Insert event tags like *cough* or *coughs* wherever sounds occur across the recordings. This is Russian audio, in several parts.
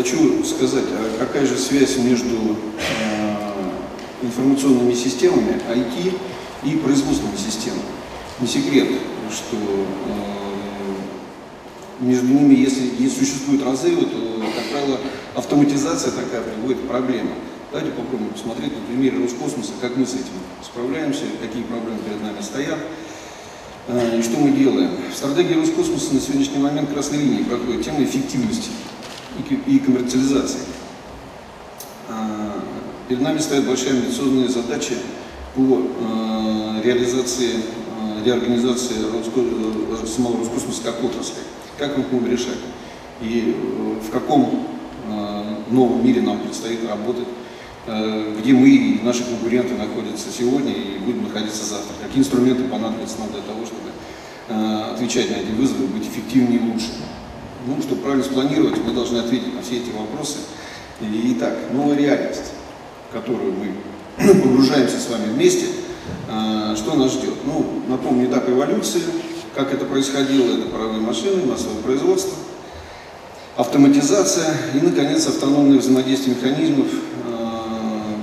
хочу сказать, а какая же связь между э, информационными системами IT и производственными системами. Не секрет, что э, между ними, если, если существуют разрывы, то, как правило, автоматизация такая приводит к проблемам. Давайте попробуем посмотреть на примере Роскосмоса, как мы с этим справляемся, какие проблемы перед нами стоят. Э, и что мы делаем? В стратегии Роскосмоса на сегодняшний момент красной линии проходит тема эффективности и коммерциализации. Э, перед нами стоят большие амбициозные задачи по э, реализации, реорганизации самого Роскосмоса как отрасли. Как мы будем решать? И в каком новом мире нам предстоит работать? Э, где мы и наши конкуренты находятся сегодня и будем находиться завтра. Какие инструменты понадобятся нам для того, чтобы э, отвечать на эти вызовы, быть эффективнее и лучше. Ну, чтобы правильно спланировать, мы должны ответить на все эти вопросы. Итак, новая реальность, в которую мы *clears throat* погружаемся с вами вместе, э, что нас ждет? Ну, напомню, этап эволюции, как это происходило, это паровые машины, массовое производство, автоматизация и, наконец, автономное взаимодействие механизмов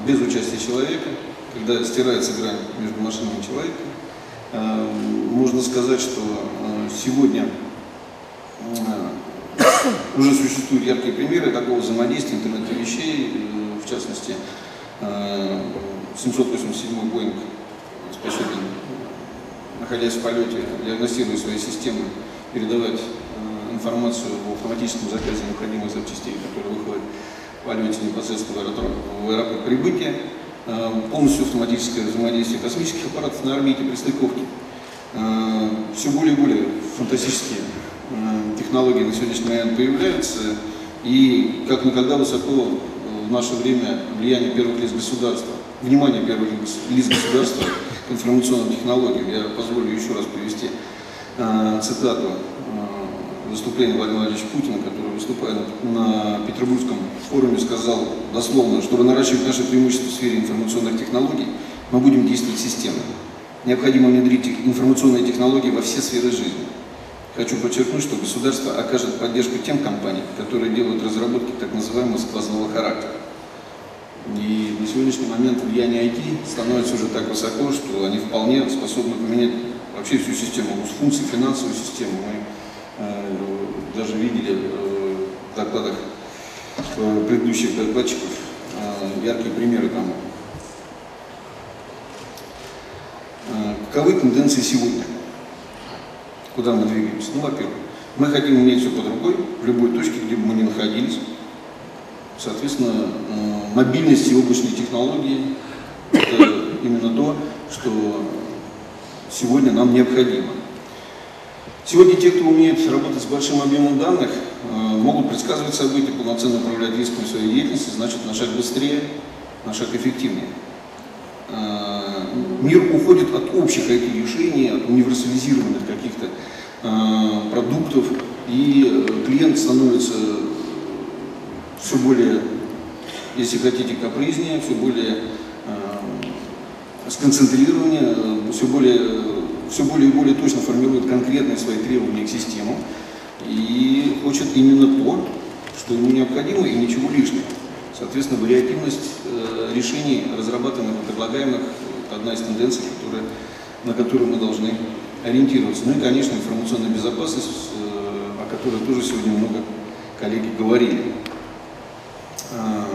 без участия человека, когда стирается грань между машиной и человеком. Э, можно сказать, что сегодня *coughs* уже существуют яркие примеры такого взаимодействия интернета вещей, в частности, 787 Боинг способен, находясь в полете, диагностируя свои системы, передавать информацию об автоматическом заказе необходимых запчастей, которые выходят полете непосредственно в аэропорт, в аэропорт прибытия, э, полностью автоматическое взаимодействие космических аппаратов на орбите при стыковке. Э, Все более и более фантастические э, технологии на сегодняшний момент появляются, и как никогда высоко в наше время влияние первых лиц государства, внимание первых лиц государства к информационным технологиям. Я позволю еще раз привести цитату выступления Владимира Владимировича Путина, который, выступая на Петербургском форуме, сказал дословно, чтобы наращивать наши преимущества в сфере информационных технологий, мы будем действовать системно. Необходимо внедрить информационные технологии во все сферы жизни. Хочу подчеркнуть, что государство окажет поддержку тем компаниям, которые делают разработки так называемого сквозного характера. И на сегодняшний момент влияние IT становится уже так высоко, что они вполне способны поменять вообще всю систему функций, финансовую систему. Мы Э, даже видели э, в докладах э, предыдущих докладчиков яркие примеры тому. Каковы тенденции сегодня? Куда мы двигаемся? Ну, во-первых, мы хотим иметь все под рукой, в любой точке, где бы мы ни находились. Соответственно, мобильность и облачные технологии – это именно то, что сегодня нам необходимо. Сегодня те, кто умеет работать с большим объемом данных, э, могут предсказывать события, полноценно управлять рисками своей деятельности, значит на шаг быстрее, на шаг эффективнее. Э, мир уходит от общих IT-решений, от универсализированных каких-то э, продуктов, и клиент становится все более, если хотите, капризнее, все более сконцентрированнее, все более все более и более точно формирует конкретные свои требования к системам и хочет именно то, что ему необходимо и ничего лишнего. Соответственно, вариативность э, решений, разрабатываемых и предлагаемых, это одна из тенденций, которые, на которую мы должны ориентироваться. Ну и, конечно, информационная безопасность, э, о которой тоже сегодня много коллеги говорили. А,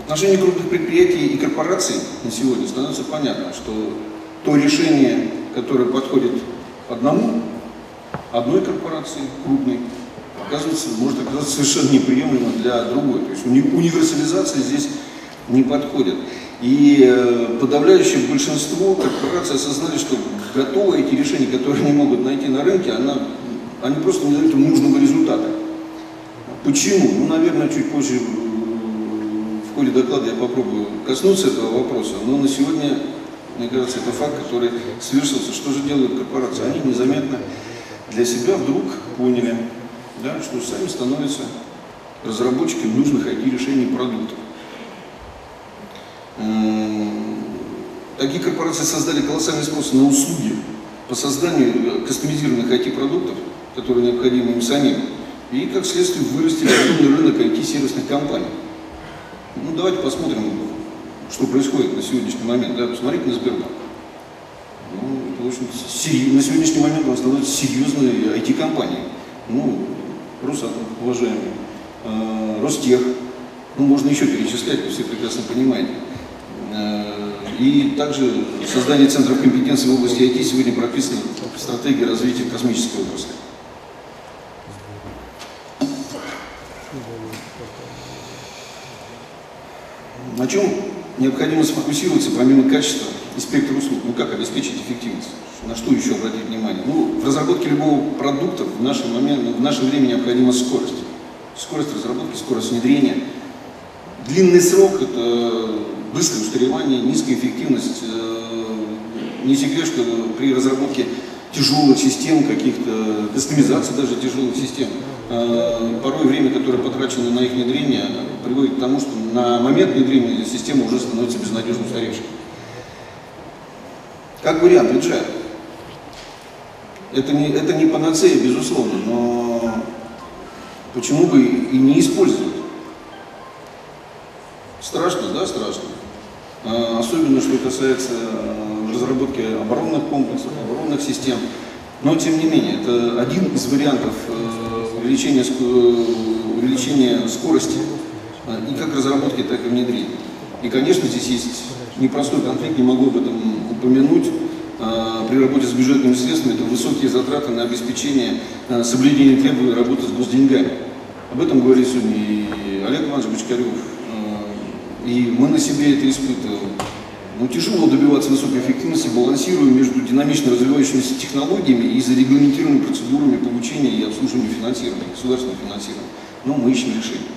отношении крупных предприятий и корпораций на сегодня становится понятно, что то решение, которое подходит одному, одной корпорации крупной, оказывается, может оказаться совершенно неприемлемым для другой. То есть универсализация здесь не подходит. И э, подавляющее большинство корпораций осознали, что готовы эти решения, которые они могут найти на рынке, она, они просто не дают им нужного результата. Почему? Ну, наверное, чуть позже в ходе доклада я попробую коснуться этого вопроса, но на сегодня, мне кажется, это факт, который совершился. Что же делают корпорации? Они незаметно для себя вдруг поняли, да, что сами становятся разработчиками нужных IT-решений продуктов. Такие корпорации создали колоссальный спрос на услуги по созданию кастомизированных IT-продуктов, которые необходимы им самим. И, как следствие, вырастили огромный рынок IT-сервисных компаний. Ну, давайте посмотрим, что происходит на сегодняшний момент. Да, посмотрите на Сбербанк. Ну, это очень серьез... на сегодняшний момент он становится серьезной IT-компанией. Ну, Росатом, уважаемый, э, Ростех, ну, можно еще перечислять, вы все прекрасно понимаете. Э, и также создание центров компетенции в области IT сегодня прописано в стратегии развития космической отрасли. На чем необходимо сфокусироваться помимо качества и спектра услуг? Ну как обеспечить эффективность? На что еще обратить внимание? Ну, в разработке любого продукта в, нашем момент, в наше время необходима скорость. Скорость разработки, скорость внедрения. Длинный срок – это быстрое устаревание, низкая эффективность. Э, не секрет, что при разработке тяжелых систем, каких-то кастомизаций даже тяжелых систем, э, порой время, которое потрачено на их внедрение, приводит к тому, что на момент внедрения система уже становится безнадежно устаревшей. Как вариант, agile. Это не, это не панацея, безусловно, но почему бы и не использовать? Страшно, да, страшно. А, особенно, что касается э, разработки оборонных комплексов, оборонных систем. Но, тем не менее, это один из вариантов э, увеличения, увеличения скорости и как разработки, так и внедрения. И, конечно, здесь есть непростой конфликт, не могу об этом упомянуть. А, при работе с бюджетными средствами это высокие затраты на обеспечение соблюдения требований работы с госденьгами. Об этом говорит сегодня и Олег Иванович Бочкарев, и мы на себе это испытываем. Ну, тяжело добиваться высокой эффективности, балансируя между динамично развивающимися технологиями и зарегламентированными процедурами получения и обслуживания финансирования, государственного финансирования. Но мы ищем решение.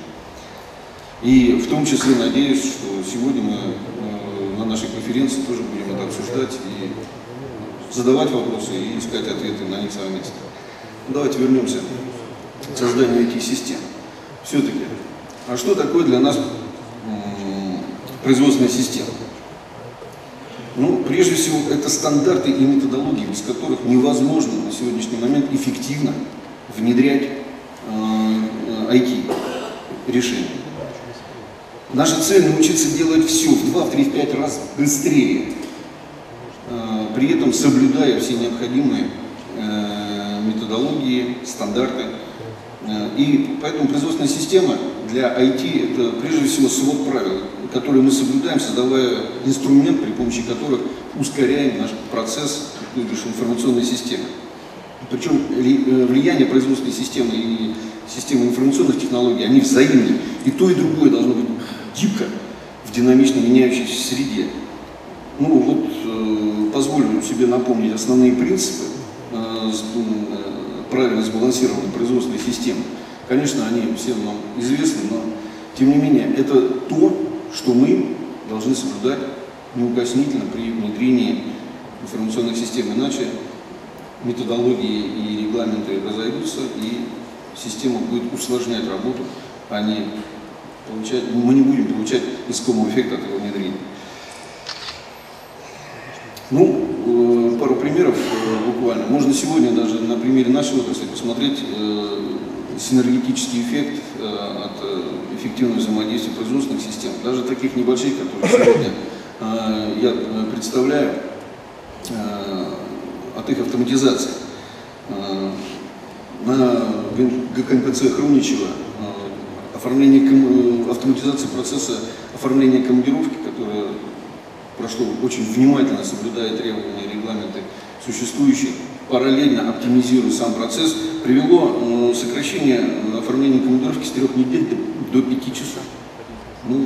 И в том числе надеюсь, что сегодня мы на нашей конференции тоже будем это обсуждать и задавать вопросы и искать ответы на них совместно. Давайте вернемся к созданию этих систем. Все-таки, а что такое для нас производственная система. Ну, прежде всего, это стандарты и методологии, без которых невозможно на сегодняшний момент эффективно внедрять э, IT-решения. Наша цель научиться делать все в 2, в 3, в 5 раз быстрее, э, при этом соблюдая все необходимые э, методологии, стандарты. Э, и поэтому производственная система для IT это прежде всего свод правил, которые мы соблюдаем, создавая инструмент, при помощи которых ускоряем наш процесс, информационной системы. Причем влияние производственной системы и системы информационных технологий, они взаимны. И то, и другое должно быть гибко в динамично меняющейся среде. Ну вот, э, позволю себе напомнить основные принципы э, э, правильно сбалансированной производственной системы. Конечно, они всем нам известны, но тем не менее это то, что мы должны соблюдать неукоснительно при внедрении информационных систем, иначе методологии и регламенты разойдутся, и система будет усложнять работу, а не получать, мы не будем получать искомого эффекта от его внедрения. Ну, э, пару примеров э, буквально. Можно сегодня даже на примере нашей отрасли посмотреть э, синергетический эффект от эффективного взаимодействия производственных систем, даже таких небольших, которые сегодня я представляю, от их автоматизации. На ГКНПЦ Хруничева оформление, автоматизации процесса оформления командировки, которая прошло очень внимательно, соблюдая требования регламенты существующие, параллельно оптимизируя сам процесс, привело э, сокращение э, оформления командировки с трех недель до, до пяти часов. Ну,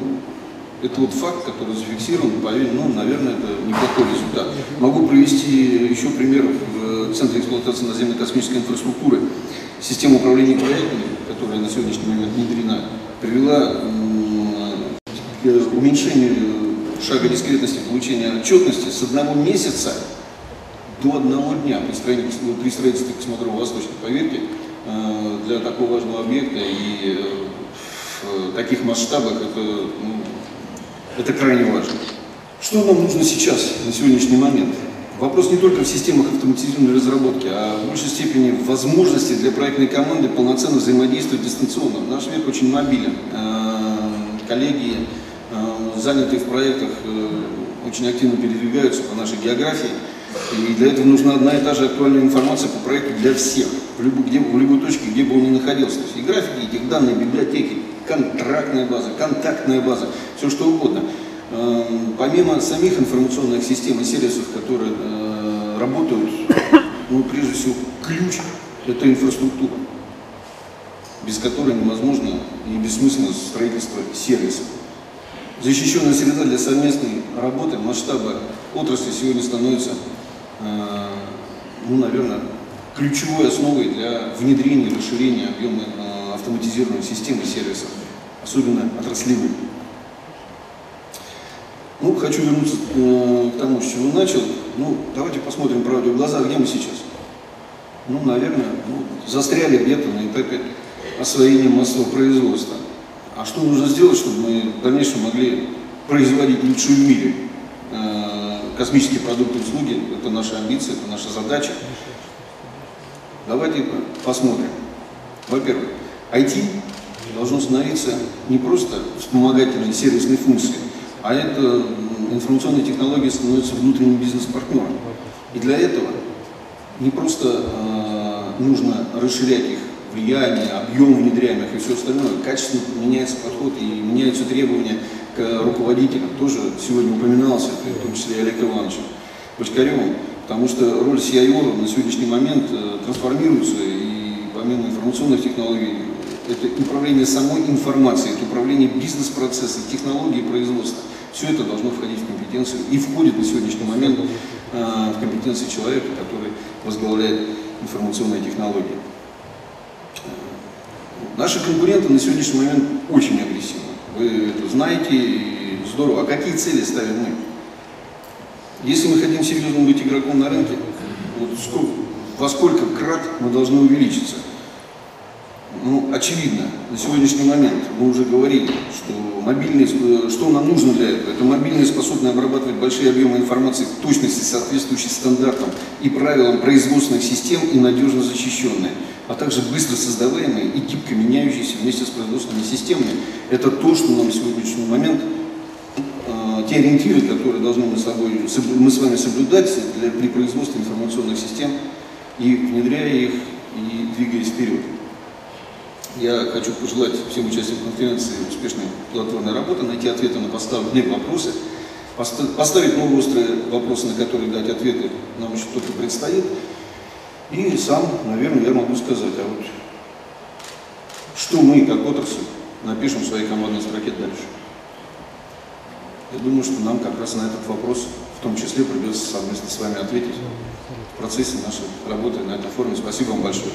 это вот факт, который зафиксирован, поверь, ну, наверное, это неплохой результат. Могу привести еще пример в Центре эксплуатации наземной космической инфраструктуры. Система управления проектами, которая на сегодняшний момент внедрена, привела к уменьшению шага дискретности получения отчетности с одного месяца до одного дня при строительстве, ну, при строительстве космодрома Восточной. Поверьте, э, для такого важного объекта и э, в таких масштабах это, ну, это крайне важно. Что нам нужно сейчас, на сегодняшний момент? Вопрос не только в системах автоматизированной разработки, а в большей степени в возможности для проектной команды полноценно взаимодействовать дистанционно. Наш век очень мобилен. Э, коллеги, э, занятые в проектах, э, очень активно передвигаются по нашей географии. И для этого нужна одна и та же актуальная информация по проекту для всех, в любой, где, в любой точке, где бы он ни находился. То есть и графики, и тех данные, библиотеки, контрактная база, контактная база, все что угодно. Эм, помимо самих информационных систем и сервисов, которые э, работают, *coughs* ну, прежде всего, ключ – это инфраструктура, без которой невозможно и бессмысленно строительство сервисов. Защищенная среда для совместной работы, масштаба отрасли сегодня становится, э, ну, наверное, ключевой основой для внедрения и расширения объема э, автоматизированной системы сервисов, особенно отраслевых. Ну, хочу вернуться э, к тому, с чего начал. Ну, давайте посмотрим правде в глаза, где мы сейчас. Ну, наверное, ну, застряли где-то на этапе освоения массового производства. А что нужно сделать, чтобы мы в дальнейшем могли производить лучшую в мире? Э, космические продукты услуги – это наша амбиция, это наша задача. Давайте посмотрим. Во-первых, IT должно становиться не просто вспомогательной сервисной функцией, а это информационные технологии становятся внутренним бизнес-партнером. И для этого не просто э, нужно расширять их влияние, объем внедряемых и все остальное, качественно меняется подход и меняются требования к руководителям. Тоже сегодня упоминался, в том числе и Олег Ивановичем Бочкаревым, потому что роль CIO на сегодняшний момент э, трансформируется, и помимо информационных технологий, это управление самой информацией, это управление бизнес-процессом, технологией производства. Все это должно входить в компетенцию и входит на сегодняшний момент э, в компетенции человека, который возглавляет информационные технологии. Наши конкуренты на сегодняшний момент очень агрессивны. Вы это знаете, здорово. А какие цели ставим мы? Если мы хотим серьезно быть игроком на рынке, вот сколько, во сколько крат мы должны увеличиться? Очевидно, на сегодняшний момент мы уже говорили, что мобильные, что нам нужно для этого? Это мобильные, способные обрабатывать большие объемы информации в точности, соответствующей стандартам и правилам производственных систем и надежно защищенные, а также быстро создаваемые и гибко меняющиеся вместе с производственными системами. Это то, что нам на сегодняшний момент э, те ориентиры, которые должны мы собой, мы с вами соблюдать для, при производстве информационных систем и внедряя их и двигаясь вперед. Я хочу пожелать всем участникам конференции успешной плодотворной работы, найти ответы на поставленные вопросы, поставить новые острые вопросы, на которые дать ответы нам еще только предстоит. И сам, наверное, я могу сказать, а вот что мы, как отрасль, напишем в своей командной строке дальше. Я думаю, что нам как раз на этот вопрос в том числе придется совместно с вами ответить в процессе нашей работы на этой форуме. Спасибо вам большое.